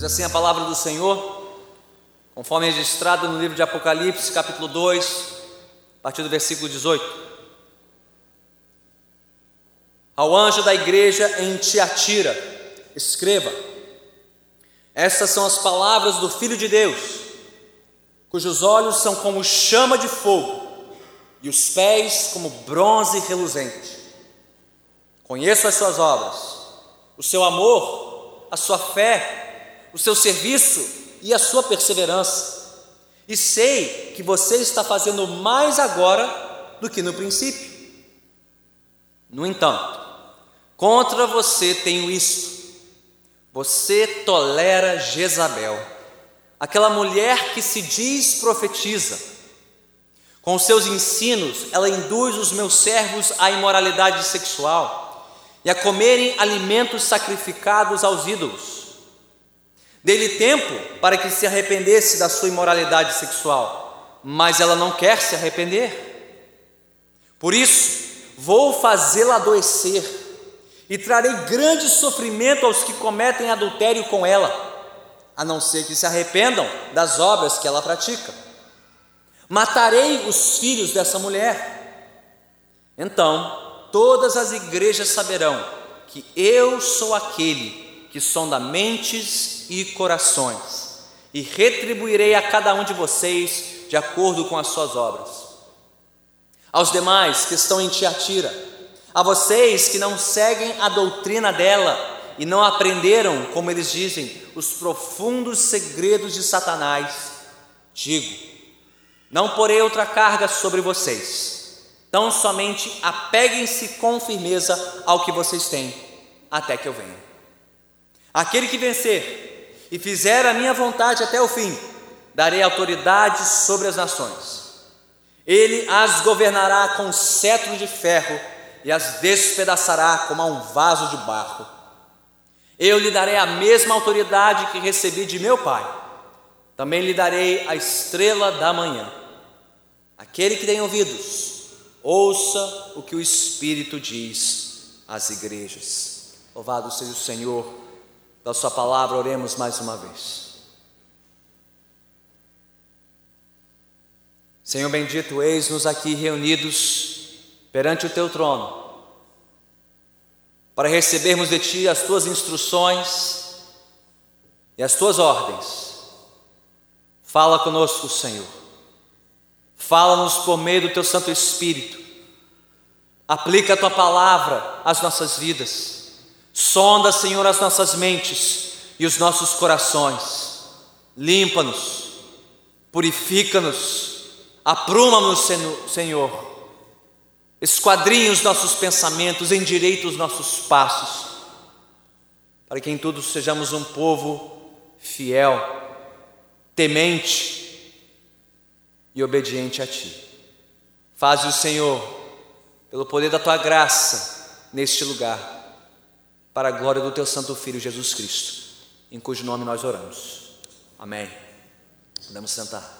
Diz assim a palavra do Senhor, conforme registrado no livro de Apocalipse, capítulo 2, a partir do versículo 18. Ao anjo da igreja em Tiatira, escreva: Essas são as palavras do Filho de Deus, cujos olhos são como chama de fogo e os pés como bronze reluzente. Conheço as suas obras, o seu amor, a sua fé, o seu serviço e a sua perseverança. E sei que você está fazendo mais agora do que no princípio. No entanto, contra você tenho isto: você tolera Jezabel, aquela mulher que se diz profetiza. Com seus ensinos, ela induz os meus servos à imoralidade sexual e a comerem alimentos sacrificados aos ídolos. Dê-lhe tempo para que se arrependesse da sua imoralidade sexual, mas ela não quer se arrepender. Por isso, vou fazê-la adoecer e trarei grande sofrimento aos que cometem adultério com ela, a não ser que se arrependam das obras que ela pratica. Matarei os filhos dessa mulher. Então, todas as igrejas saberão que eu sou aquele que sonda mentes e corações, e retribuirei a cada um de vocês de acordo com as suas obras. Aos demais que estão em Tiatira, a vocês que não seguem a doutrina dela e não aprenderam, como eles dizem, os profundos segredos de Satanás, digo: não porei outra carga sobre vocês então somente apeguem-se com firmeza ao que vocês têm, até que eu venha. Aquele que vencer e fizer a minha vontade até o fim, darei autoridade sobre as nações. Ele as governará com cetro de ferro e as despedaçará como a um vaso de barro. Eu lhe darei a mesma autoridade que recebi de meu Pai. Também lhe darei a estrela da manhã. Aquele que tem ouvidos, Ouça o que o Espírito diz às igrejas. Louvado seja o Senhor, da Sua palavra, oremos mais uma vez. Senhor bendito, eis-nos aqui reunidos perante o Teu trono, para recebermos de Ti as Tuas instruções e as Tuas ordens. Fala conosco, Senhor Fala-nos por meio do teu Santo Espírito. Aplica a tua palavra às nossas vidas. Sonda, Senhor, as nossas mentes e os nossos corações. Limpa-nos, purifica-nos, apruma-nos, Senhor. Esquadrinha os nossos pensamentos, endireita os nossos passos, para que em tudo sejamos um povo fiel, temente, e obediente a Ti. Faze o Senhor, pelo poder da Tua graça, neste lugar, para a glória do Teu Santo Filho Jesus Cristo, em cujo nome nós oramos. Amém. Podemos sentar.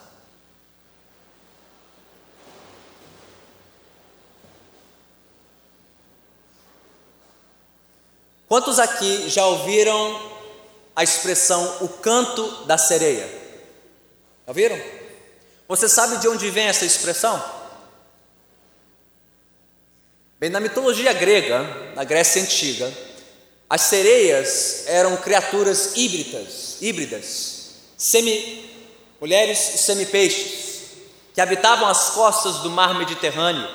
Quantos aqui já ouviram a expressão o canto da sereia? Já ouviram? Você sabe de onde vem essa expressão? Bem, na mitologia grega, na Grécia Antiga, as sereias eram criaturas híbridas, híbridas, semi, mulheres semi-peixes, que habitavam as costas do mar Mediterrâneo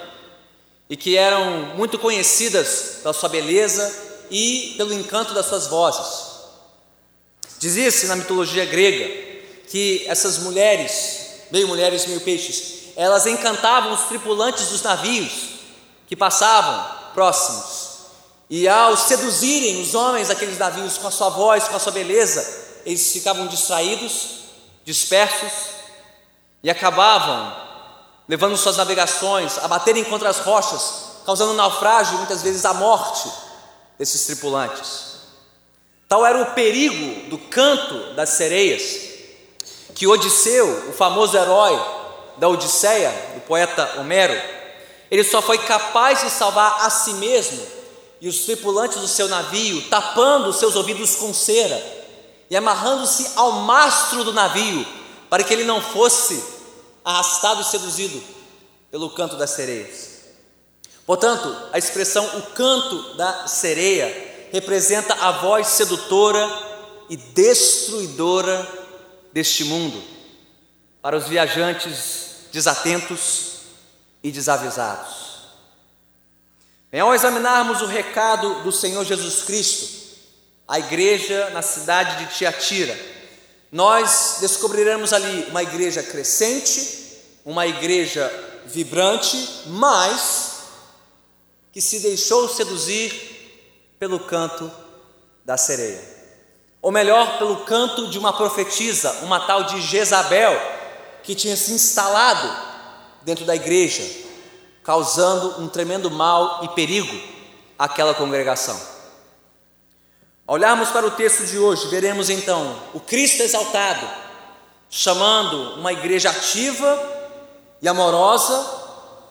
e que eram muito conhecidas pela sua beleza e pelo encanto das suas vozes. Dizia-se na mitologia grega que essas mulheres meio mulheres, meio peixes, elas encantavam os tripulantes dos navios que passavam próximos. E ao seduzirem os homens daqueles navios com a sua voz, com a sua beleza, eles ficavam distraídos, dispersos e acabavam levando suas navegações a baterem contra as rochas, causando naufrágio e muitas vezes a morte desses tripulantes. Tal era o perigo do canto das sereias que Odisseu, o famoso herói da Odisseia, do poeta Homero, ele só foi capaz de salvar a si mesmo e os tripulantes do seu navio, tapando os seus ouvidos com cera e amarrando-se ao mastro do navio, para que ele não fosse arrastado e seduzido pelo canto das sereias. Portanto, a expressão o canto da sereia representa a voz sedutora e destruidora deste mundo para os viajantes desatentos e desavisados. Bem, ao examinarmos o recado do Senhor Jesus Cristo à igreja na cidade de Tiatira, nós descobriremos ali uma igreja crescente, uma igreja vibrante, mas que se deixou seduzir pelo canto da sereia. Ou melhor, pelo canto de uma profetisa, uma tal de Jezabel, que tinha se instalado dentro da igreja, causando um tremendo mal e perigo àquela congregação. Ao olharmos para o texto de hoje, veremos então o Cristo exaltado, chamando uma igreja ativa e amorosa,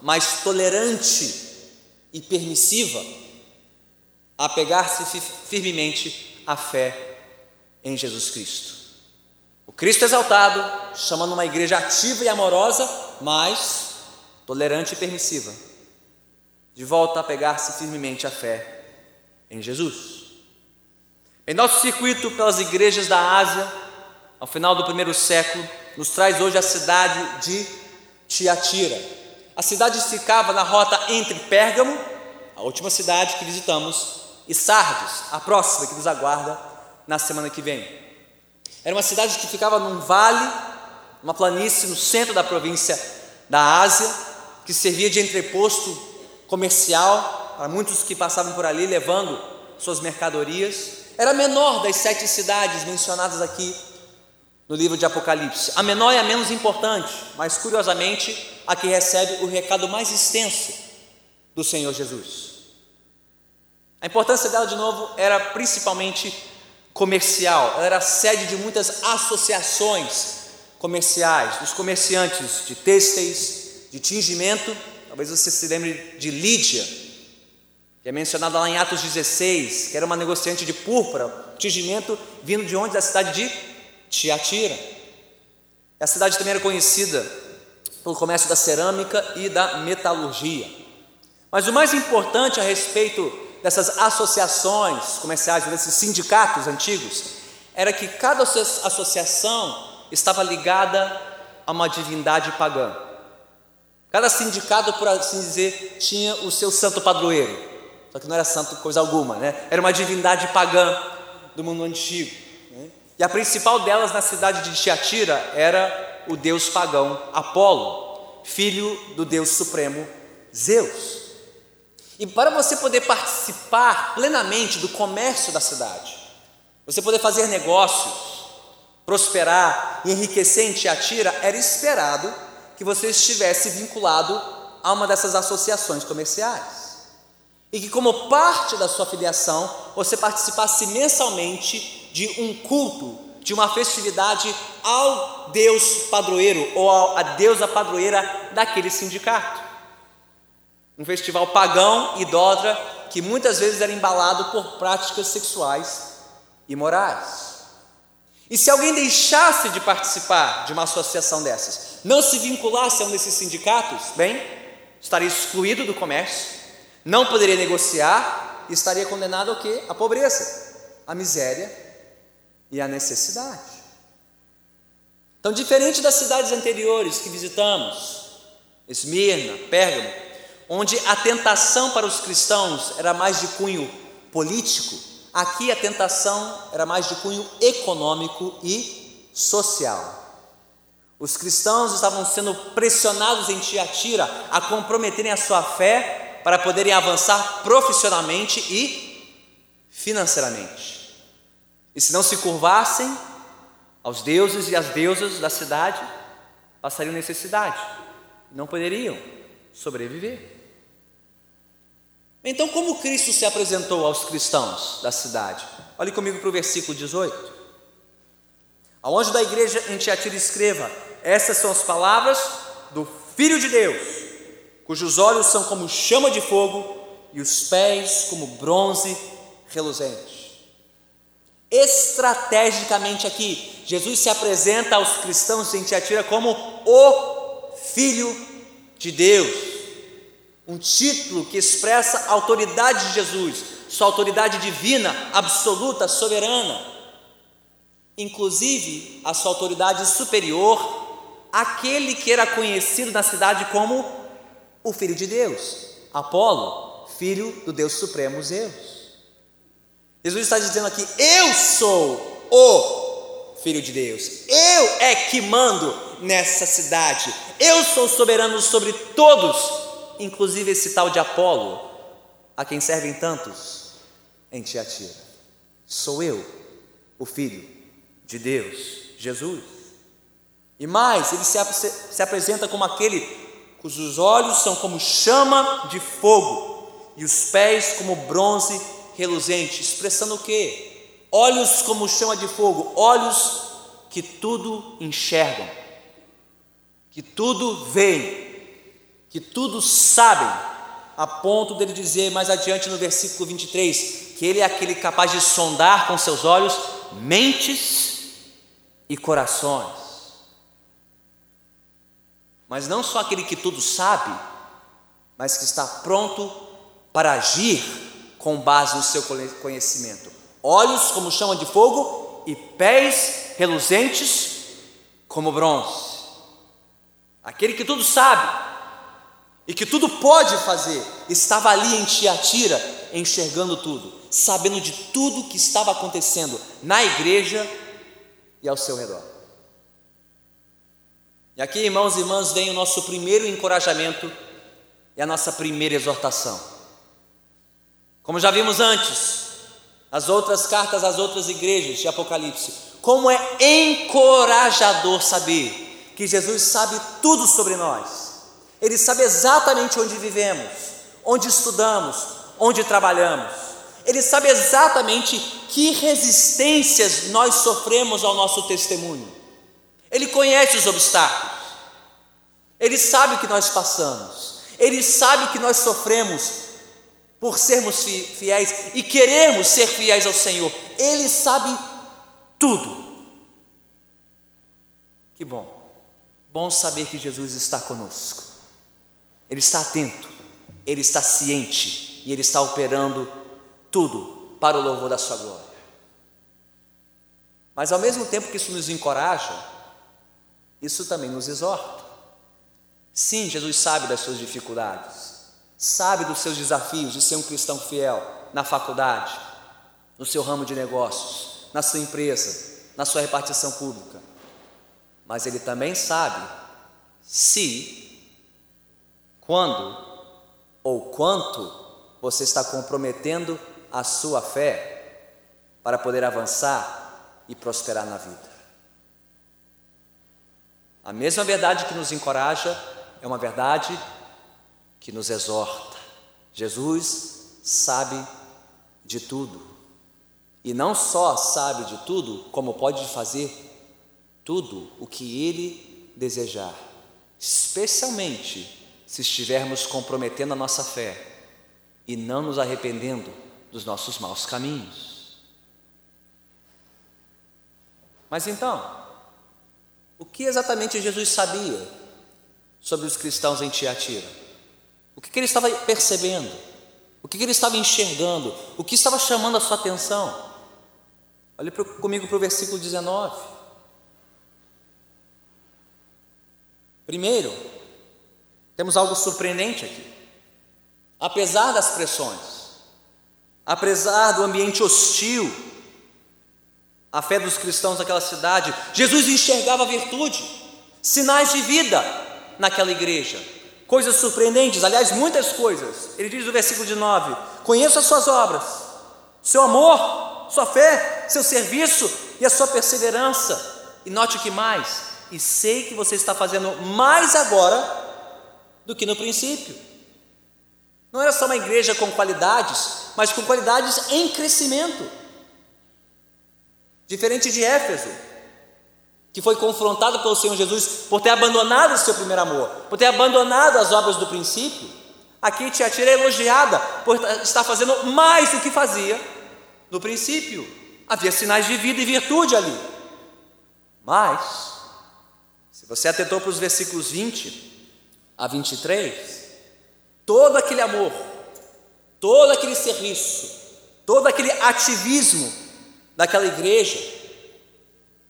mas tolerante e permissiva a pegar-se firmemente à fé em Jesus Cristo. O Cristo exaltado, chamando uma igreja ativa e amorosa, mas tolerante e permissiva, de volta a pegar-se firmemente à fé em Jesus. Em nosso circuito pelas igrejas da Ásia, ao final do primeiro século, nos traz hoje a cidade de Tiatira, a cidade ficava na rota entre Pérgamo, a última cidade que visitamos, e Sardes, a próxima que nos aguarda na semana que vem. Era uma cidade que ficava num vale, uma planície no centro da província da Ásia, que servia de entreposto comercial para muitos que passavam por ali levando suas mercadorias. Era a menor das sete cidades mencionadas aqui no livro de Apocalipse. A menor e a menos importante, mas curiosamente a que recebe o recado mais extenso do Senhor Jesus. A importância dela, de novo, era principalmente comercial, ela era sede de muitas associações comerciais, dos comerciantes de têxteis, de tingimento, talvez você se lembre de Lídia, que é mencionada lá em Atos 16, que era uma negociante de púrpura, tingimento vindo de onde? Da cidade de Tiatira. A cidade também era conhecida pelo comércio da cerâmica e da metalurgia. Mas o mais importante a respeito dessas associações comerciais, desses sindicatos antigos, era que cada associação estava ligada a uma divindade pagã. Cada sindicato, por assim dizer, tinha o seu santo padroeiro, só que não era santo coisa alguma, né? Era uma divindade pagã do mundo antigo. Né? E a principal delas na cidade de Tiatira era o deus pagão Apolo, filho do deus supremo Zeus. E para você poder participar plenamente do comércio da cidade, você poder fazer negócios, prosperar e enriquecer em Tiatira, era esperado que você estivesse vinculado a uma dessas associações comerciais. E que, como parte da sua filiação, você participasse mensalmente de um culto de uma festividade ao Deus padroeiro ou à deusa padroeira daquele sindicato. Um festival pagão, idólatra, que muitas vezes era embalado por práticas sexuais imorais. E se alguém deixasse de participar de uma associação dessas, não se vinculasse a um desses sindicatos, bem, estaria excluído do comércio, não poderia negociar e estaria condenado ao quê? A pobreza, a miséria e a necessidade. Então, diferente das cidades anteriores que visitamos, Esmirna, Pérgamo, onde a tentação para os cristãos era mais de cunho político, aqui a tentação era mais de cunho econômico e social. Os cristãos estavam sendo pressionados em Tiatira a comprometerem a sua fé para poderem avançar profissionalmente e financeiramente. E se não se curvassem aos deuses e às deusas da cidade, passariam necessidade, não poderiam sobreviver. Então, como Cristo se apresentou aos cristãos da cidade? Olhe comigo para o versículo 18. Ao anjo da igreja em Tiatira escreva: Essas são as palavras do Filho de Deus, cujos olhos são como chama de fogo e os pés como bronze reluzente. estrategicamente aqui. Jesus se apresenta aos cristãos em Tiatira como o Filho de Deus. Um título que expressa a autoridade de Jesus, sua autoridade divina, absoluta, soberana. Inclusive, a sua autoridade superior àquele que era conhecido na cidade como o Filho de Deus, Apolo, filho do Deus Supremo Zeus. Jesus está dizendo aqui: Eu sou o Filho de Deus, eu é que mando nessa cidade, eu sou soberano sobre todos, inclusive esse tal de Apolo, a quem servem tantos em Tiatira. Sou eu, o Filho de Deus, Jesus. E mais, ele se, se apresenta como aquele cujos olhos são como chama de fogo e os pés como bronze reluzente, expressando o quê? Olhos como chama de fogo, olhos que tudo enxergam, que tudo veem, que tudo sabem, a ponto dele dizer mais adiante no versículo 23 que ele é aquele capaz de sondar com seus olhos mentes e corações. Mas não só aquele que tudo sabe, mas que está pronto para agir com base no seu conhecimento. Olhos como chama de fogo e pés reluzentes como bronze. Aquele que tudo sabe e que tudo pode fazer, estava ali em Tiatira, enxergando tudo, sabendo de tudo que estava acontecendo na igreja e ao seu redor. E aqui, irmãos e irmãs, vem o nosso primeiro encorajamento e a nossa primeira exortação. Como já vimos antes, as outras cartas às outras igrejas de Apocalipse, como é encorajador saber que Jesus sabe tudo sobre nós. Ele sabe exatamente onde vivemos, onde estudamos, onde trabalhamos. Ele sabe exatamente que resistências nós sofremos ao nosso testemunho. Ele conhece os obstáculos. Ele sabe o que nós passamos. Ele sabe que nós sofremos por sermos fiéis e queremos ser fiéis ao Senhor. Ele sabe tudo. Que bom. Bom saber que Jesus está conosco. Ele está atento, ele está ciente e ele está operando tudo para o louvor da sua glória. Mas ao mesmo tempo que isso nos encoraja, isso também nos exorta. Sim, Jesus sabe das suas dificuldades sabe dos seus desafios de ser um cristão fiel na faculdade, no seu ramo de negócios, na sua empresa, na sua repartição pública. Mas ele também sabe se, quando ou quanto você está comprometendo a sua fé para poder avançar e prosperar na vida. A mesma verdade que nos encoraja é uma verdade que nos exorta. Jesus sabe de tudo. E não só sabe de tudo, como pode fazer tudo o que ele desejar, especialmente se estivermos comprometendo a nossa fé e não nos arrependendo dos nossos maus caminhos. Mas então, o que exatamente Jesus sabia sobre os cristãos em Tiatira? O que, ele estava percebendo? O que, que ele estava enxergando? O que estava chamando a sua atenção? Olhe comigo para o versículo 19. Primeiro, temos algo surpreendente aqui. Apesar das pressões, apesar do ambiente hostil, a fé dos cristãos daquela cidade, Jesus enxergava virtude, sinais de vida naquela igreja coisas surpreendentes, aliás, muitas coisas. Ele diz no versículo de 9: Conheço as suas obras, seu amor, sua fé, seu serviço e a sua perseverança. E note que mais, e sei que você está fazendo mais agora do que no princípio. Não era só uma igreja com qualidades, mas com qualidades em crescimento. Diferente de Éfeso, que foi confrontado pelo Senhor Jesus por ter abandonado o seu primeiro amor, por ter abandonado as obras do princípio, aqui Tiatira é elogiada por estar fazendo mais do que fazia no princípio. havia sinais de vida e virtude ali. Mas, se você atentou para os versículos 20 a 23, todo aquele amor, todo aquele serviço, todo aquele ativismo daquela igreja,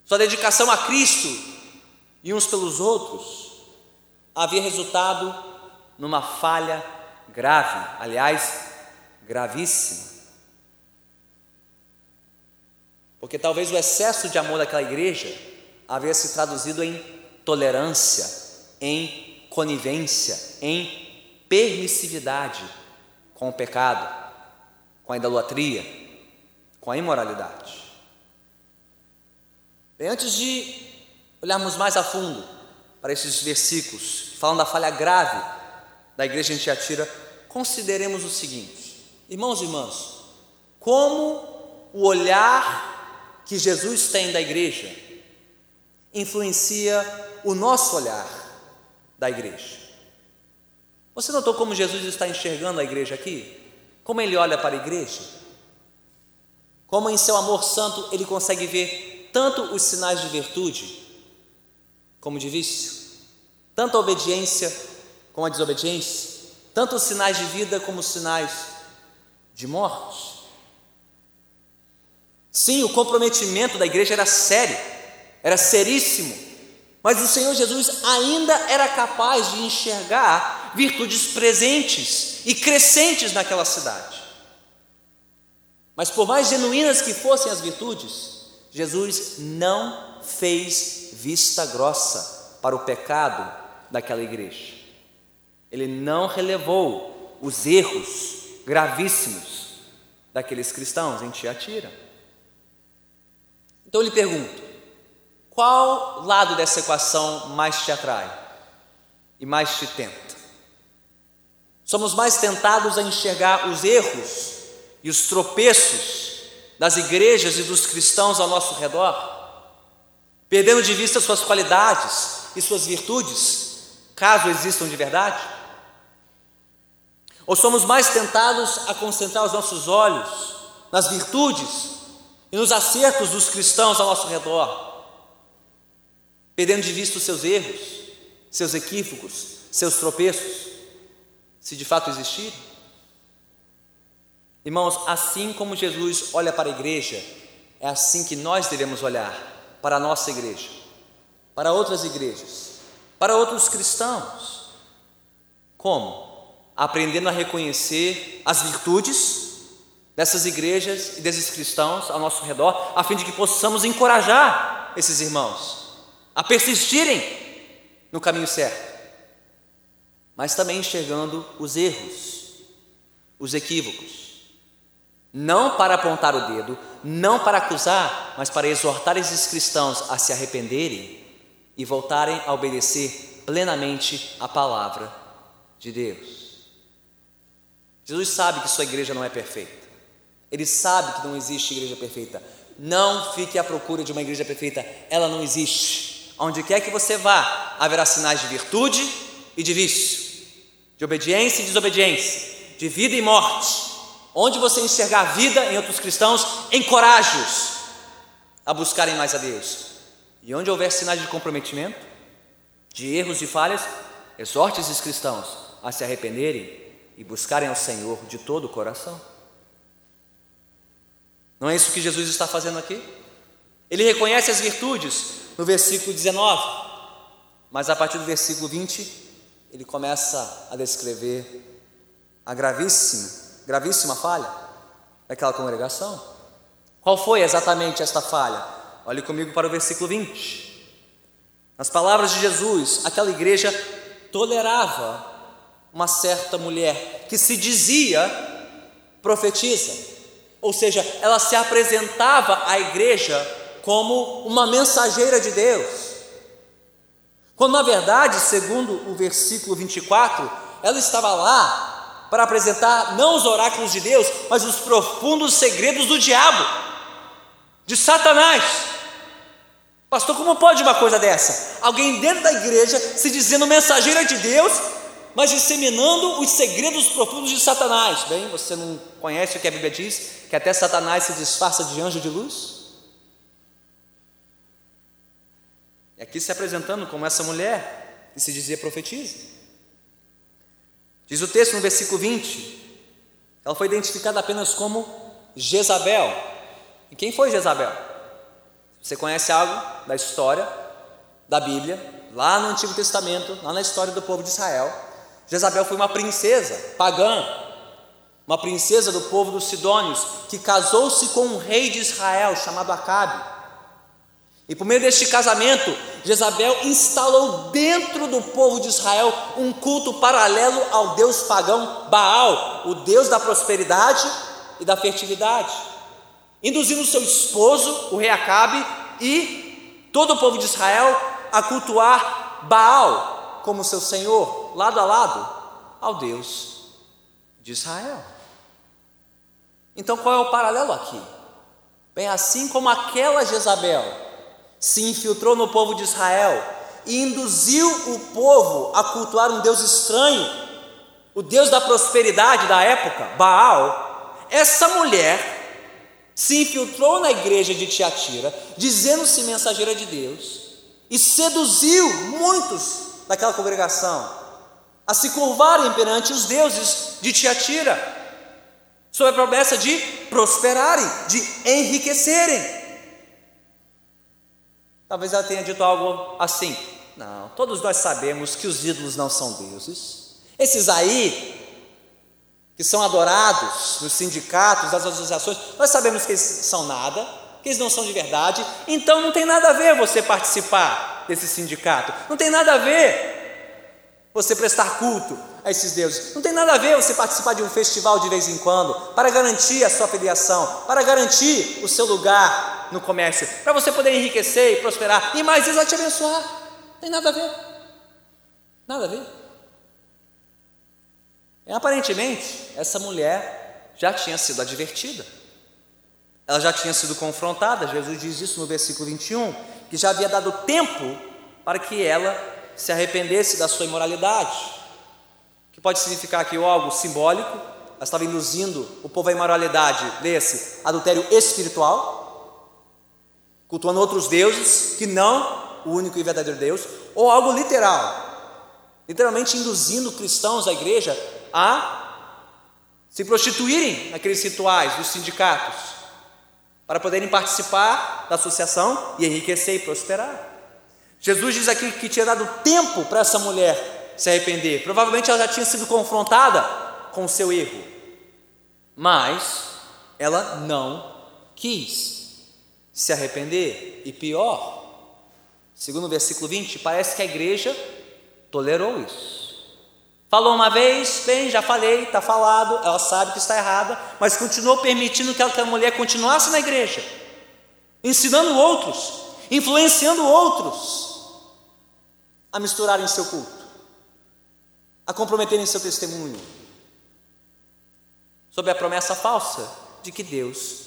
sua dedicação a Cristo e uns pelos outros, havia resultado numa falha grave, aliás, gravíssima. Porque talvez o excesso de amor daquela igreja havia se traduzido em tolerância, em conivência, em permissividade com o pecado, com a idolatria, com a imoralidade. Bem, antes de olharmos mais a fundo para esses versículos, falando da falha grave da igreja em Tiatira, consideremos o seguinte: irmãos e irmãs, como o olhar que Jesus tem da igreja influencia o nosso olhar da igreja. Você notou como Jesus está enxergando a igreja aqui? Como ele olha para a igreja? Como em seu amor santo ele consegue ver tanto os sinais de virtude como de vício, tanto a obediência como a desobediência, tanto os sinais de vida como os sinais de morte. Sim, o comprometimento da igreja era sério, era seríssimo, mas o Senhor Jesus ainda era capaz de enxergar virtudes presentes e crescentes naquela cidade. Mas por mais genuínas que fossem as virtudes, Jesus não fez vista grossa para o pecado daquela igreja. Ele não relevou os erros gravíssimos daqueles cristãos em Tiatira. Então eu lhe pergunto: qual lado dessa equação mais te atrai e mais te tenta? Somos mais tentados a enxergar os erros e os tropeços das igrejas e dos cristãos ao nosso redor, perdendo de vista suas qualidades e suas virtudes, caso existam de verdade? Ou somos mais tentados a concentrar os nossos olhos nas virtudes e nos acertos dos cristãos ao nosso redor, perdendo de vista os seus erros, seus equívocos, seus tropeços, se de fato existirem. Irmãos, assim como Jesus olha para a igreja, é assim que nós devemos olhar para a nossa igreja, para outras igrejas, para outros cristãos. Como? Aprendendo a reconhecer as virtudes dessas igrejas e desses cristãos ao nosso redor, a fim de que possamos encorajar esses irmãos a persistirem no caminho certo, mas também enxergando os erros, os equívocos, não para apontar o dedo, não para acusar, mas para exortar esses cristãos a se arrependerem e voltarem a obedecer plenamente a palavra de Deus. Jesus sabe que sua igreja não é perfeita. Ele sabe que não existe igreja perfeita. Não fique à procura de uma igreja perfeita, ela não existe. Onde quer que você vá, haverá sinais de virtude e de vício, de obediência e desobediência, de vida e morte. Onde você enxergar vida em outros cristãos, encoraje-os a buscarem mais a Deus. E onde houver sinais de comprometimento, de erros e falhas, exorte esses cristãos a se arrependerem e buscarem ao Senhor de todo o coração. Não é isso que Jesus está fazendo aqui? Ele reconhece as virtudes no versículo 19, mas a partir do versículo 20, ele começa a descrever a gravíssima, gravíssima falha daquela congregação. Qual foi exatamente esta falha? Olhe comigo para o versículo 20. Nas palavras de Jesus, aquela igreja tolerava uma certa mulher que se dizia profetiza. Ou seja, ela se apresentava à igreja como uma mensageira de Deus. Quando na verdade, segundo o versículo 24, ela estava lá para apresentar não os oráculos de Deus, mas os profundos segredos do diabo, de Satanás. Pastor, como pode uma coisa dessa? Alguém dentro da igreja se dizendo mensageira de Deus mas disseminando os segredos profundos de Satanás. Bem, você não conhece o que a Bíblia diz? Que até Satanás se disfarça de anjo de luz? Aqui se apresentando como essa mulher que se dizia profetiza. Diz o texto no versículo 20: ela foi identificada apenas como Jezabel. E quem foi Jezabel? Você conhece algo da história da Bíblia, lá no Antigo Testamento, lá na história do povo de Israel? Jezabel foi uma princesa pagã, uma princesa do povo dos Sidônios, que casou-se com um rei de Israel chamado Acabe. E por meio deste casamento, Jezabel instalou dentro do povo de Israel um culto paralelo ao deus pagão Baal, o deus da prosperidade e da fertilidade, induzindo seu esposo, o rei Acabe, e todo o povo de Israel a cultuar Baal como seu senhor, lado a lado ao Deus de Israel. Então qual é o paralelo aqui? Bem, assim como aquela Jezabel se infiltrou no povo de Israel e induziu o povo a cultuar um Deus estranho, o Deus da prosperidade da época, Baal, essa mulher se infiltrou na igreja de Tiatira, dizendo-se mensageira de Deus, e seduziu muitos daquela congregação a se curvarem perante os deuses de Tiatira, sob a promessa de prosperarem, de enriquecerem. Talvez ela tenha dito algo assim: Não, todos nós sabemos que os ídolos não são deuses. Esses aí, que são adorados nos sindicatos, nas associações, nós sabemos que eles são nada, que eles não são de verdade, então não tem nada a ver você participar desse sindicato, não tem nada a ver você prestar culto a esses deuses, não tem nada a ver você participar de um festival de vez em quando, para garantir a sua filiação, para garantir o seu lugar no comércio, para você poder enriquecer e prosperar, e mais Deus vai te abençoar. Não tem nada a ver. Nada a ver. E, aparentemente, essa mulher já tinha sido advertida. Ela já tinha sido confrontada. Jesus diz isso no versículo 21, que já havia dado tempo para que ela se arrependesse da sua imoralidade. Que pode significar aqui algo simbólico, ela estava induzindo o povo à imoralidade, leia-se, adultério espiritual, cultuando outros deuses que não o único e verdadeiro Deus, ou algo literal, literalmente induzindo cristãos da igreja a se prostituírem naqueles rituais dos sindicatos, para poderem participar da associação e enriquecer e prosperar. Jesus diz aqui que tinha dado tempo para essa mulher se arrepender, provavelmente ela já tinha sido confrontada com o seu erro, mas ela não quis se arrepender, e pior, segundo o versículo 20, parece que a igreja tolerou isso. Falou uma vez, bem, já falei, está falado, ela sabe que está errada, mas continuou permitindo que aquela mulher continuasse na igreja, ensinando outros, influenciando outros a misturarem seu culto, a comprometerem seu testemunho, sob a promessa falsa de que Deus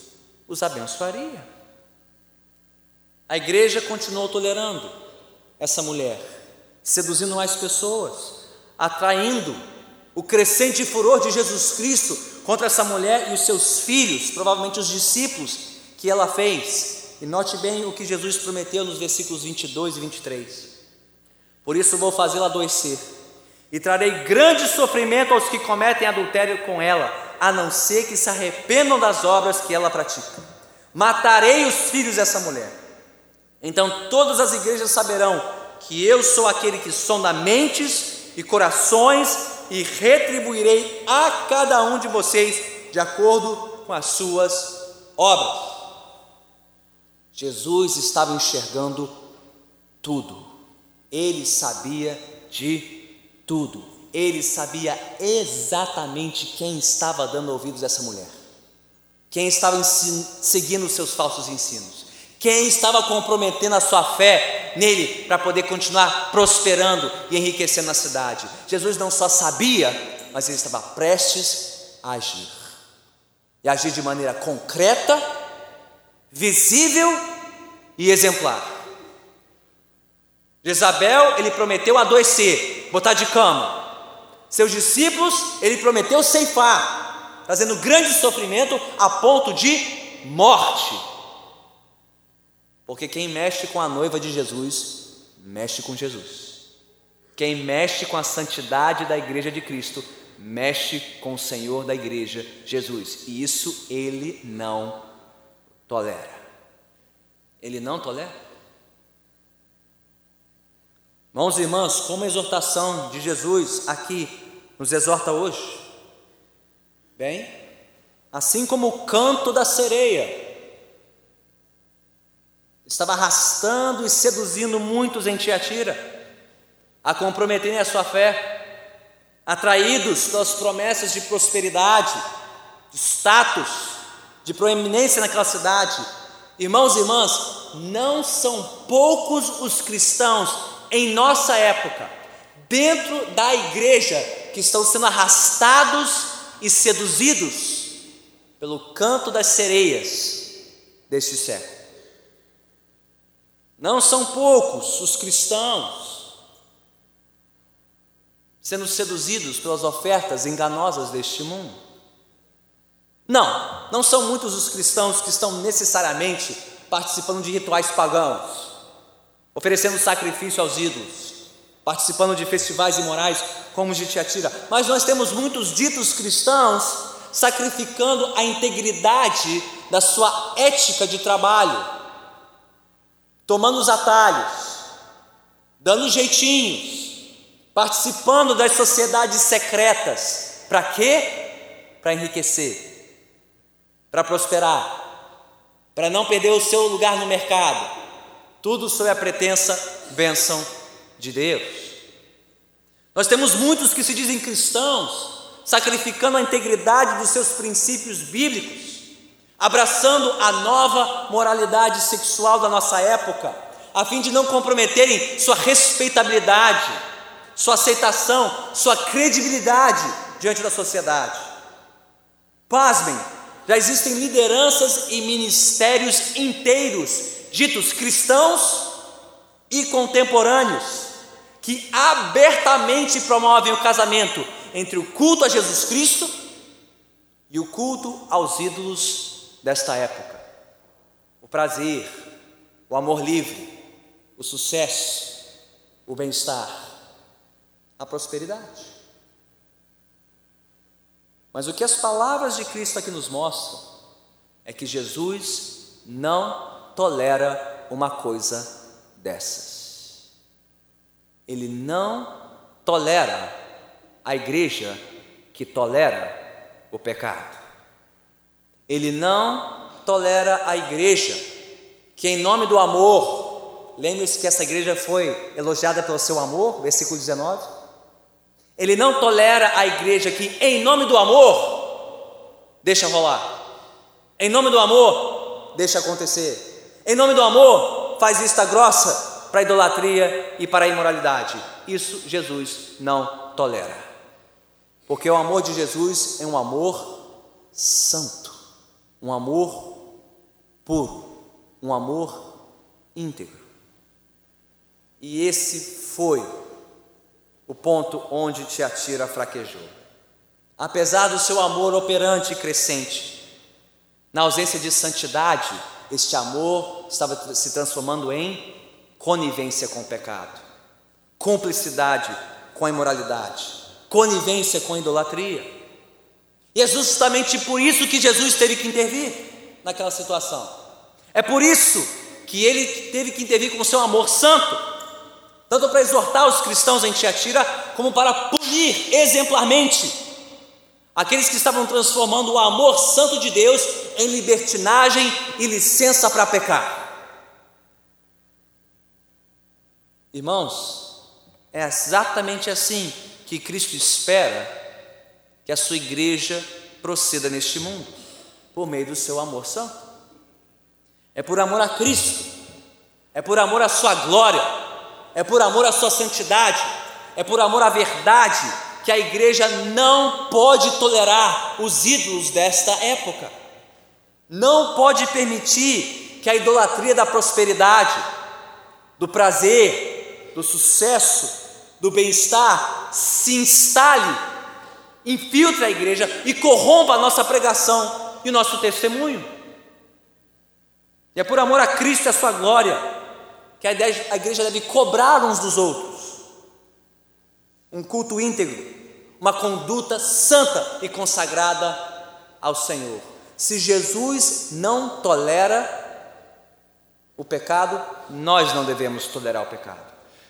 os abençoaria. A igreja continuou tolerando essa mulher, seduzindo mais pessoas, atraindo o crescente furor de Jesus Cristo contra essa mulher e os seus filhos, provavelmente os discípulos que ela fez. E note bem o que Jesus prometeu nos versículos 22 e 23. Por isso vou fazê-la adoecer, e trarei grande sofrimento aos que cometem adultério com ela, a não ser que se arrependam das obras que ela pratica. Matarei os filhos dessa mulher então todas as igrejas saberão que eu sou aquele que sonda mentes e corações e retribuirei a cada um de vocês de acordo com as suas obras. Jesus estava enxergando tudo, ele sabia de tudo, ele sabia exatamente quem estava dando ouvidos a essa mulher, quem estava seguindo seus falsos ensinos. Quem estava comprometendo a sua fé nele para poder continuar prosperando e enriquecendo a cidade? Jesus não só sabia, mas ele estava prestes a agir. E agir de maneira concreta, visível e exemplar. Jezabel, ele prometeu adoecer, botar de cama. Seus discípulos, ele prometeu ceifar, trazendo grande sofrimento a ponto de morte. Porque quem mexe com a noiva de Jesus, mexe com Jesus. Quem mexe com a santidade da igreja de Cristo, mexe com o Senhor da igreja, Jesus. E isso ele não tolera. Ele não tolera. Irmãos e irmãs, como a exortação de Jesus aqui nos exorta hoje? Bem, assim como o canto da sereia estava arrastando e seduzindo muitos em Tiatira, a comprometerem a sua fé, atraídos pelas promessas de prosperidade, de status, de proeminência naquela cidade. Irmãos e irmãs, não são poucos os cristãos em nossa época, dentro da igreja, que estão sendo arrastados e seduzidos pelo canto das sereias deste século. Não são poucos os cristãos sendo seduzidos pelas ofertas enganosas deste mundo. Não, não são muitos os cristãos que estão necessariamente participando de rituais pagãos oferecendo sacrifício aos ídolos, participando de festivais imorais como os de Tiatira. Mas nós temos muitos ditos cristãos sacrificando a integridade da sua ética de trabalho, tomando os atalhos, dando jeitinhos, participando das sociedades secretas. Para quê? Para enriquecer, para prosperar, para não perder o seu lugar no mercado tudo sob a pretensa bênção de Deus. Nós temos muitos que se dizem cristãos, sacrificando a integridade dos seus princípios bíblicos, abraçando a nova moralidade sexual da nossa época, a fim de não comprometerem sua respeitabilidade, sua aceitação, sua credibilidade diante da sociedade. Pasmem, já existem lideranças e ministérios inteiros ditos cristãos e contemporâneos, que abertamente promovem o casamento entre o culto a Jesus Cristo e o culto aos ídolos desta época. O prazer, o amor livre, o sucesso, o bem-estar, a prosperidade. Mas o que as palavras de Cristo aqui nos mostram é que Jesus não tolera uma coisa dessas. Ele não tolera a igreja que tolera o pecado. Ele não tolera a igreja que, em nome do amor, lembre-se que essa igreja foi elogiada pelo seu amor, versículo 19. Ele não tolera a igreja que, em nome do amor, deixa rolar. Em nome do amor, deixa acontecer. Em nome do amor, faz vista grossa para a idolatria e para a imoralidade. Isso Jesus não tolera. Porque o amor de Jesus é um amor santo, um amor puro, um amor íntegro. E esse foi o ponto onde Tiatira fraquejou. Apesar do seu amor operante e crescente, na ausência de santidade, este amor estava se transformando em conivência com o pecado, cumplicidade com a imoralidade, conivência com a idolatria. E é justamente por isso que Jesus teve que intervir naquela situação. É por isso que ele teve que intervir com o seu amor santo, tanto para exortar os cristãos em Tiatira, como para punir exemplarmente aqueles que estavam transformando o amor santo de Deus em libertinagem e licença para pecar. Irmãos, é exatamente assim que Cristo espera que a sua igreja proceda neste mundo, por meio do seu amor santo. É por amor a Cristo, é por amor à sua glória, é por amor à sua santidade, é por amor à verdade que a igreja não pode tolerar os ídolos desta época, não pode permitir que a idolatria da prosperidade, do prazer, do sucesso, do bem-estar se instale, infiltre a igreja e corrompa a nossa pregação e o nosso testemunho. E é por amor a Cristo e a sua glória que a igreja deve cobrar uns dos outros um culto íntegro, uma conduta santa e consagrada ao Senhor. Se Jesus não tolera o pecado, nós não devemos tolerar o pecado.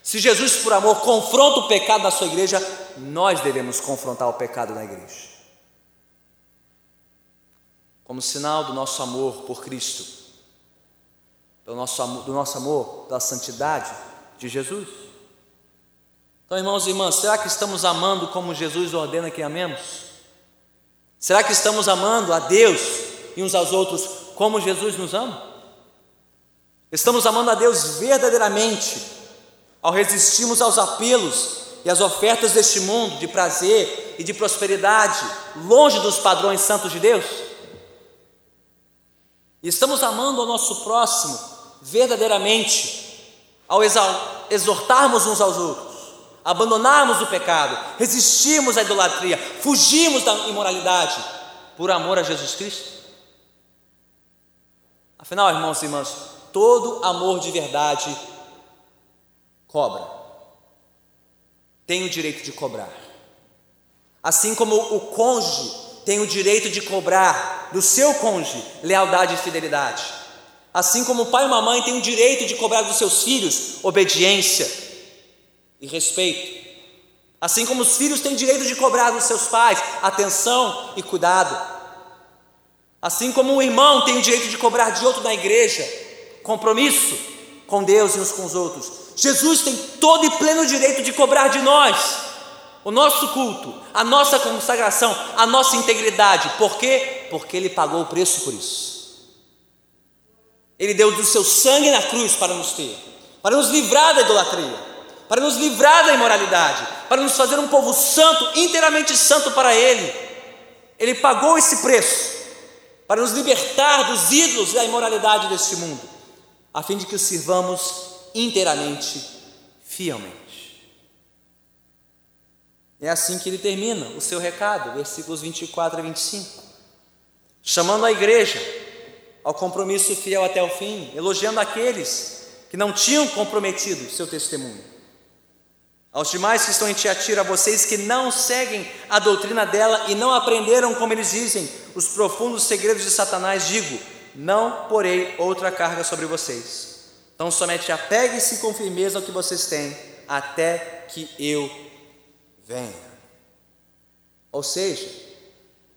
Se Jesus, por amor, confronta o pecado na sua igreja, nós devemos confrontar o pecado na igreja. Como sinal do nosso amor por Cristo, do nosso, do nosso amor, da santidade de Jesus. Então, irmãos e irmãs, será que estamos amando como Jesus ordena que amemos? Será que estamos amando a Deus e uns aos outros como Jesus nos ama? Estamos amando a Deus verdadeiramente ao resistirmos aos apelos e às ofertas deste mundo de prazer e de prosperidade, longe dos padrões santos de Deus? E estamos amando o nosso próximo verdadeiramente ao exortarmos uns aos outros, abandonarmos o pecado, resistirmos à idolatria, fugirmos da imoralidade por amor a Jesus Cristo? Afinal, irmãos e irmãs, todo amor de verdade cobra. Tem o direito de cobrar. Assim como o cônjuge tem o direito de cobrar do seu cônjuge lealdade e fidelidade. Assim como o pai e a mãe têm o direito de cobrar dos seus filhos obediência e respeito. Assim como os filhos têm direito de cobrar dos seus pais atenção e cuidado. Assim como um irmão tem o direito de cobrar de outro na igreja compromisso com Deus e uns com os outros, Jesus tem todo e pleno direito de cobrar de nós o nosso culto, a nossa consagração, a nossa integridade. Por quê? Porque Ele pagou o preço por isso. Ele deu do seu sangue na cruz para nos ter, para nos livrar da idolatria, para nos livrar da imoralidade, para nos fazer um povo santo, inteiramente santo para Ele. Ele pagou esse preço para nos libertar dos ídolos e da imoralidade deste mundo, a fim de que o sirvamos inteiramente, fielmente. É assim que ele termina o seu recado, versículos 24 a 25, chamando a igreja ao compromisso fiel até o fim, elogiando aqueles que não tinham comprometido seu testemunho aos demais que estão em Tiatira, a vocês que não seguem a doutrina dela e não aprenderam, como eles dizem, os profundos segredos de Satanás, digo: não porei outra carga sobre vocês. Então somente apegue-se com firmeza ao que vocês têm, até que eu venha. Ou seja,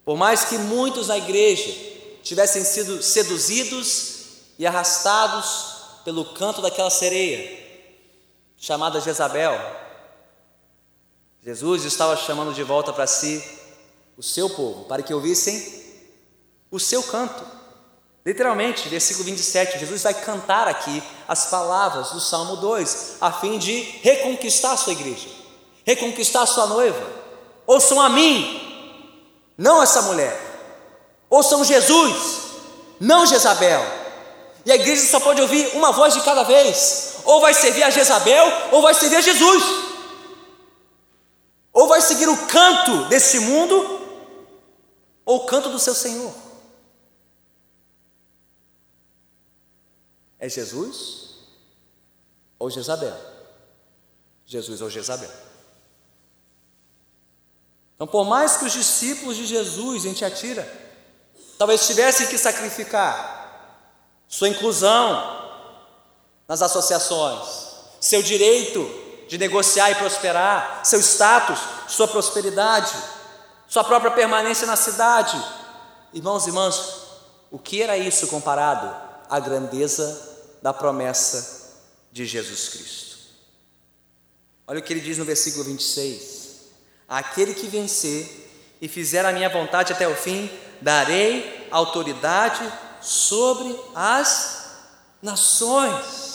por mais que muitos na igreja tivessem sido seduzidos e arrastados pelo canto daquela sereia, chamada Jezabel, Jesus estava chamando de volta para si o seu povo, para que ouvissem o seu canto. Literalmente, versículo 27, Jesus vai cantar aqui as palavras do Salmo 2, a fim de reconquistar a sua igreja, reconquistar a sua noiva. Ouçam a mim, não essa mulher. Ouçam Jesus, não Jezabel. E a igreja só pode ouvir uma voz de cada vez: ou vai servir a Jezabel, ou vai servir a Jesus. Ou vai seguir o canto desse mundo, ou o canto do seu Senhor. É Jesus ou Jezabel? Jesus ou Jezabel. Então, por mais que os discípulos de Jesus em Tiatira talvez tivessem que sacrificar sua inclusão nas associações, seu direito de negociar e prosperar, seu status, sua prosperidade, sua própria permanência na cidade. Irmãos e irmãs, o que era isso comparado à grandeza da promessa de Jesus Cristo? Olha o que ele diz no versículo 26: Aquele que vencer e fizer a minha vontade até o fim, darei autoridade sobre as nações.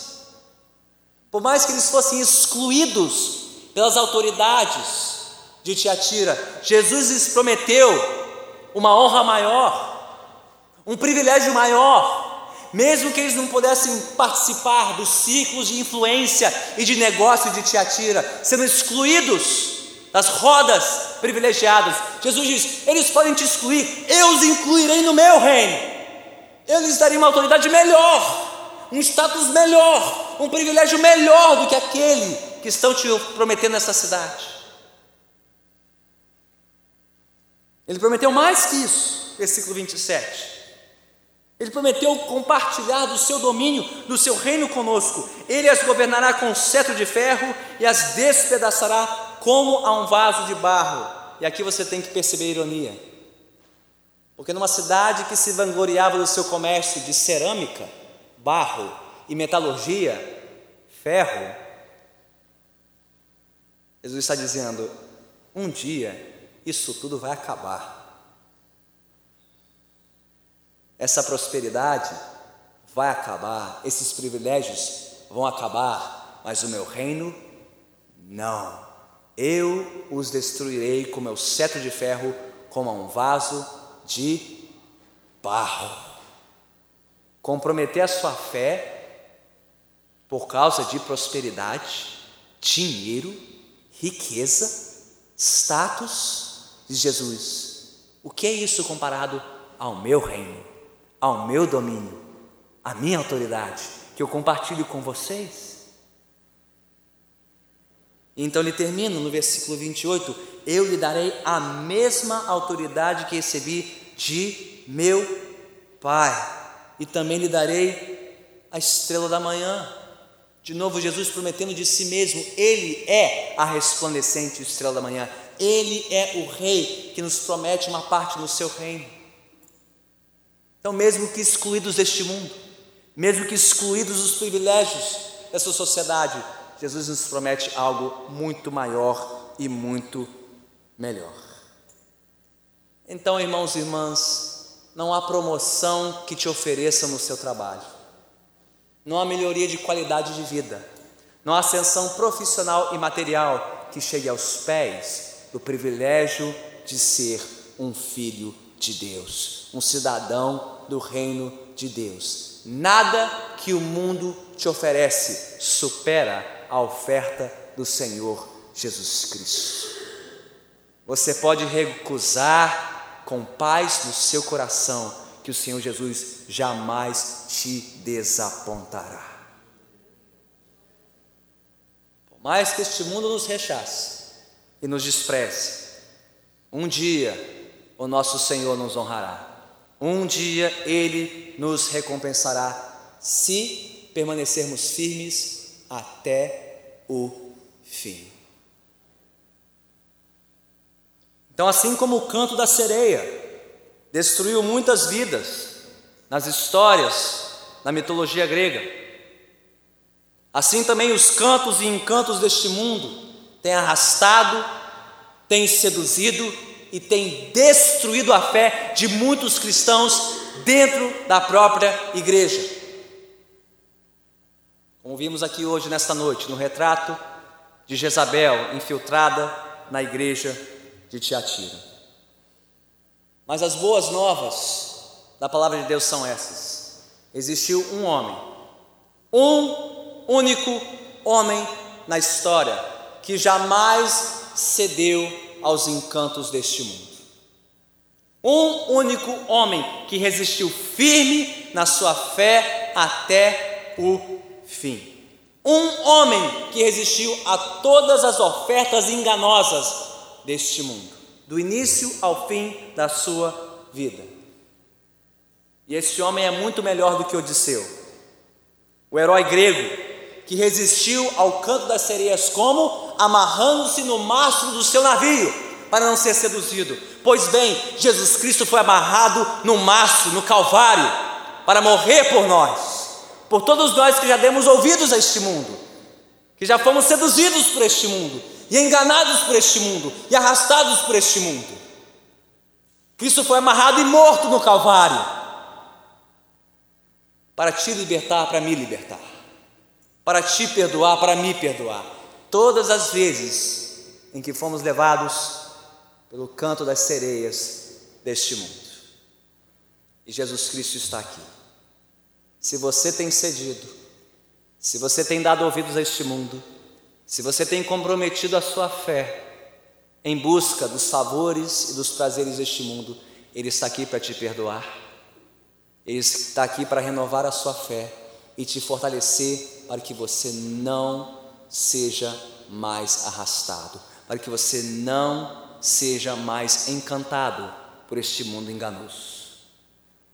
Por mais que eles fossem excluídos pelas autoridades de Tiatira, Jesus lhes prometeu uma honra maior, um privilégio maior. Mesmo que eles não pudessem participar dos ciclos de influência e de negócio de Tiatira, sendo excluídos das rodas privilegiadas. Jesus diz: eles podem te excluir, eu os incluirei no meu reino. Eu lhes darei uma autoridade melhor, um status melhor, um privilégio melhor do que aquele que estão te prometendo nessa cidade. Ele prometeu mais que isso, versículo 27. Ele prometeu compartilhar do seu domínio, do seu reino conosco. Ele as governará com cetro de ferro e as despedaçará como a um vaso de barro. E aqui você tem que perceber a ironia. Porque numa cidade que se vangloriava do seu comércio de cerâmica, barro e metalurgia, ferro, Jesus está dizendo: um dia isso tudo vai acabar. Essa prosperidade vai acabar, esses privilégios vão acabar, mas o meu reino não. Eu os destruirei com meu cetro de ferro, como um vaso de barro. Comprometer a sua fé por causa de prosperidade, dinheiro, riqueza, status, de Jesus. O que é isso comparado ao meu reino? Ao meu domínio, à minha autoridade, que eu compartilho com vocês. Então ele termina no versículo 28: Eu lhe darei a mesma autoridade que recebi de meu Pai, e também lhe darei a estrela da manhã. De novo, Jesus prometendo de si mesmo, Ele é a resplandecente estrela da manhã, Ele é o Rei que nos promete uma parte no seu reino. Então, mesmo que excluídos deste mundo, mesmo que excluídos dos privilégios dessa sociedade, Jesus nos promete algo muito maior e muito melhor. Então, irmãos e irmãs, não há promoção que te ofereça no seu trabalho, não há melhoria de qualidade de vida, não há ascensão profissional e material que chegue aos pés do privilégio de ser um filho de Deus, um cidadão do reino de Deus. Nada que o mundo te oferece supera a oferta do Senhor Jesus Cristo. Você pode recusar com paz no seu coração que o Senhor Jesus jamais te desapontará. Por mais que este mundo nos rechace e nos despreze, um dia o nosso Senhor nos honrará. Um dia Ele nos recompensará se permanecermos firmes até o fim. Então, assim como o canto da sereia destruiu muitas vidas nas histórias, na mitologia grega, assim também os cantos e encantos deste mundo têm arrastado, têm seduzido e tem destruído a fé de muitos cristãos dentro da própria igreja. Como vimos aqui hoje, nesta noite, no retrato de Jezabel infiltrada na igreja de Tiatira. Mas as boas novas da palavra de Deus são essas: existiu um homem, um único homem na história que jamais cedeu aos encantos deste mundo. Um único homem que resistiu firme na sua fé até o fim. Um homem que resistiu a todas as ofertas enganosas deste mundo, do início ao fim da sua vida. E esse homem é muito melhor do que Odisseu, o herói grego que resistiu ao canto das sereias, como? Amarrando-se no mastro do seu navio, para não ser seduzido. Pois bem, Jesus Cristo foi amarrado no mastro, no Calvário, para morrer por nós, por todos nós que já demos ouvidos a este mundo, que já fomos seduzidos por este mundo, e enganados por este mundo, e arrastados por este mundo. Cristo foi amarrado e morto no Calvário, para te libertar, para me libertar para te perdoar, para me perdoar. Todas as vezes em que fomos levados pelo canto das sereias deste mundo. E Jesus Cristo está aqui, se você tem cedido, se você tem dado ouvidos a este mundo, se você tem comprometido a sua fé em busca dos favores e dos prazeres deste mundo, Ele está aqui para te perdoar, Ele está aqui para renovar a sua fé e te fortalecer para que você não seja mais arrastado, para que você não seja mais encantado por este mundo enganoso.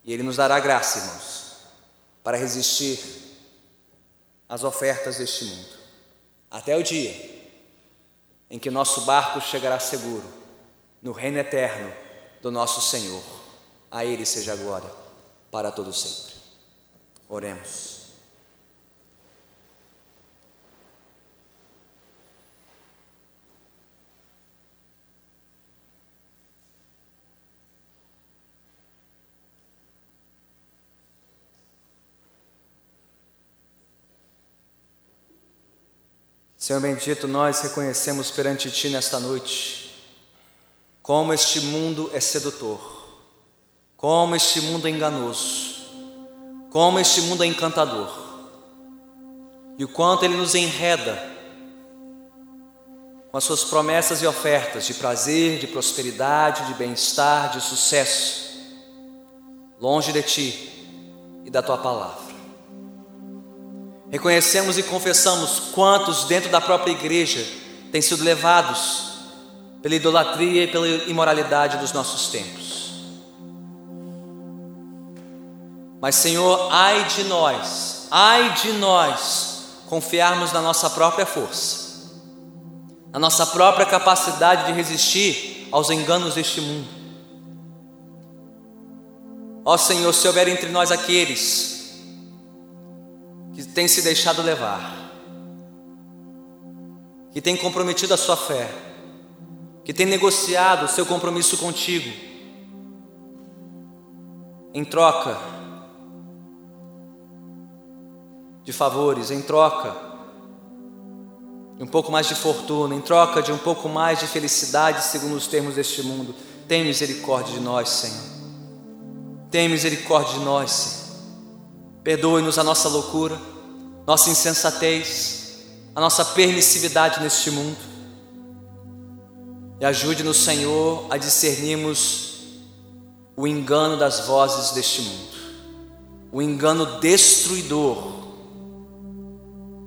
E Ele nos dará graça, irmãos, para resistir às ofertas deste mundo, até o dia em que nosso barco chegará seguro no reino eterno do nosso Senhor. A Ele seja glória para todo sempre. Oremos. Senhor bendito, nós reconhecemos perante Ti nesta noite como este mundo é sedutor, como este mundo é enganoso, como este mundo é encantador e o quanto ele nos enreda com as suas promessas e ofertas de prazer, de prosperidade, de bem-estar, de sucesso, longe de Ti e da Tua palavra. Reconhecemos e confessamos quantos dentro da própria igreja têm sido levados pela idolatria e pela imoralidade dos nossos tempos. Mas, Senhor, ai de nós, ai de nós confiarmos na nossa própria força, na nossa própria capacidade de resistir aos enganos deste mundo. Ó Senhor, se houver entre nós aqueles que tem se deixado levar, que tem comprometido a sua fé, que tem negociado o seu compromisso contigo, em troca de favores, em troca de um pouco mais de fortuna, em troca de um pouco mais de felicidade, segundo os termos deste mundo. Tem misericórdia de nós, Senhor. Tem misericórdia de nós, Senhor. Perdoe-nos a nossa loucura, nossa insensatez, a nossa permissividade neste mundo. E ajude-nos, Senhor, a discernirmos o engano das vozes deste mundo, o engano destruidor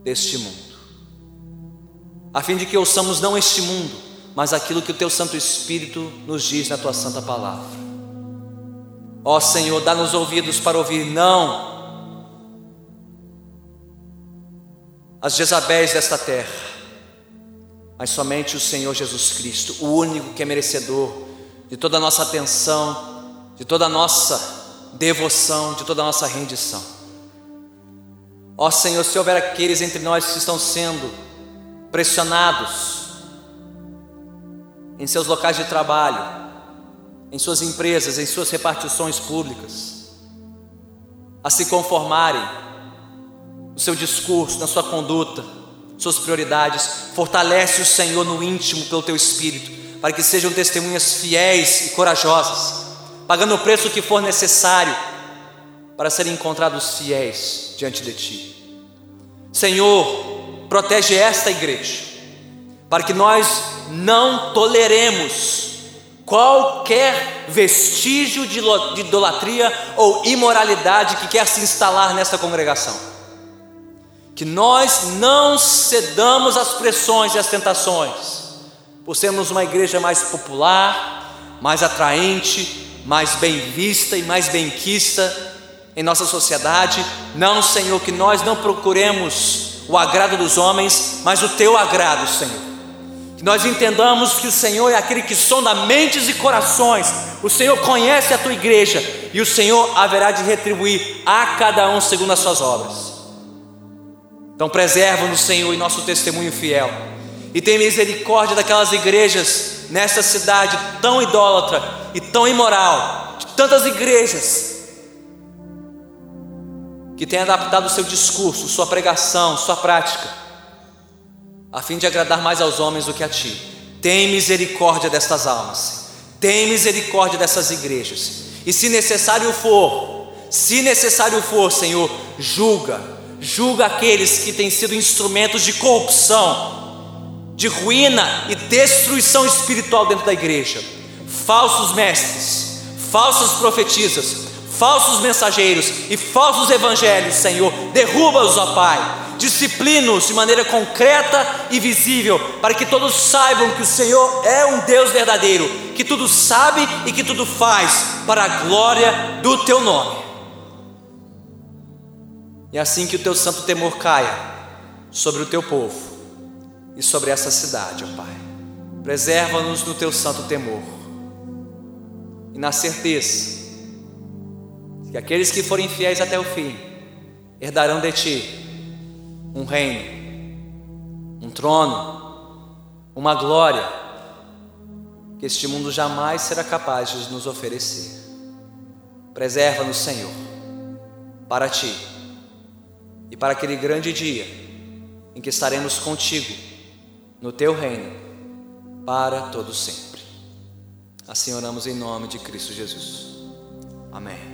deste mundo, a fim de que ouçamos não este mundo, mas aquilo que o Teu Santo Espírito nos diz na Tua Santa Palavra. Ó Senhor, dá-nos ouvidos para ouvir não as Jezabéis desta terra, mas somente o Senhor Jesus Cristo, o único que é merecedor de toda a nossa atenção, de toda a nossa devoção, de toda a nossa rendição. Ó Senhor, se houver aqueles entre nós que estão sendo pressionados em seus locais de trabalho, em suas empresas, em suas repartições públicas, a se conformarem no seu discurso, na sua conduta, suas prioridades. Fortalece o Senhor no íntimo pelo teu espírito, para que sejam testemunhas fiéis e corajosas, pagando o preço que for necessário para serem encontrados fiéis diante de ti. Senhor, protege esta igreja, para que nós não toleremos qualquer vestígio de idolatria ou imoralidade que quer se instalar nesta congregação que nós não cedamos às pressões e às tentações, por sermos uma igreja mais popular, mais atraente, mais bem vista e mais benquista em nossa sociedade. Não, Senhor, que nós não procuremos o agrado dos homens, mas o teu agrado, Senhor. Que nós entendamos que o Senhor é aquele que sonda mentes e corações. O Senhor conhece a tua igreja e o Senhor haverá de retribuir a cada um segundo as suas obras. Então preserva-nos, Senhor, em nosso testemunho fiel. E tem misericórdia daquelas igrejas nessa cidade tão idólatra e tão imoral, de tantas igrejas que têm adaptado o seu discurso, sua pregação, sua prática, a fim de agradar mais aos homens do que a ti. Tem misericórdia destas almas, tem misericórdia dessas igrejas, e se necessário for, Se necessário for, Senhor, julga, julga aqueles que têm sido instrumentos de corrupção, de ruína e destruição espiritual dentro da igreja. Falsos mestres, falsas profetisas, falsos mensageiros e falsos evangelhos, Senhor, derruba-os, ó Pai disciplinos de maneira concreta e visível, para que todos saibam que o Senhor é um Deus verdadeiro, que tudo sabe e que tudo faz para a glória do teu nome. E assim que o teu santo temor caia sobre o teu povo e sobre essa cidade, ó Pai. Preserva-nos no teu santo temor e na certeza que aqueles que forem fiéis até o fim herdarão de ti um reino, um trono, uma glória que este mundo jamais será capaz de nos oferecer. Preserva-nos, Senhor, para ti e para aquele grande dia em que estaremos contigo no teu reino para todo sempre. Assim oramos em nome de Cristo Jesus. Amém.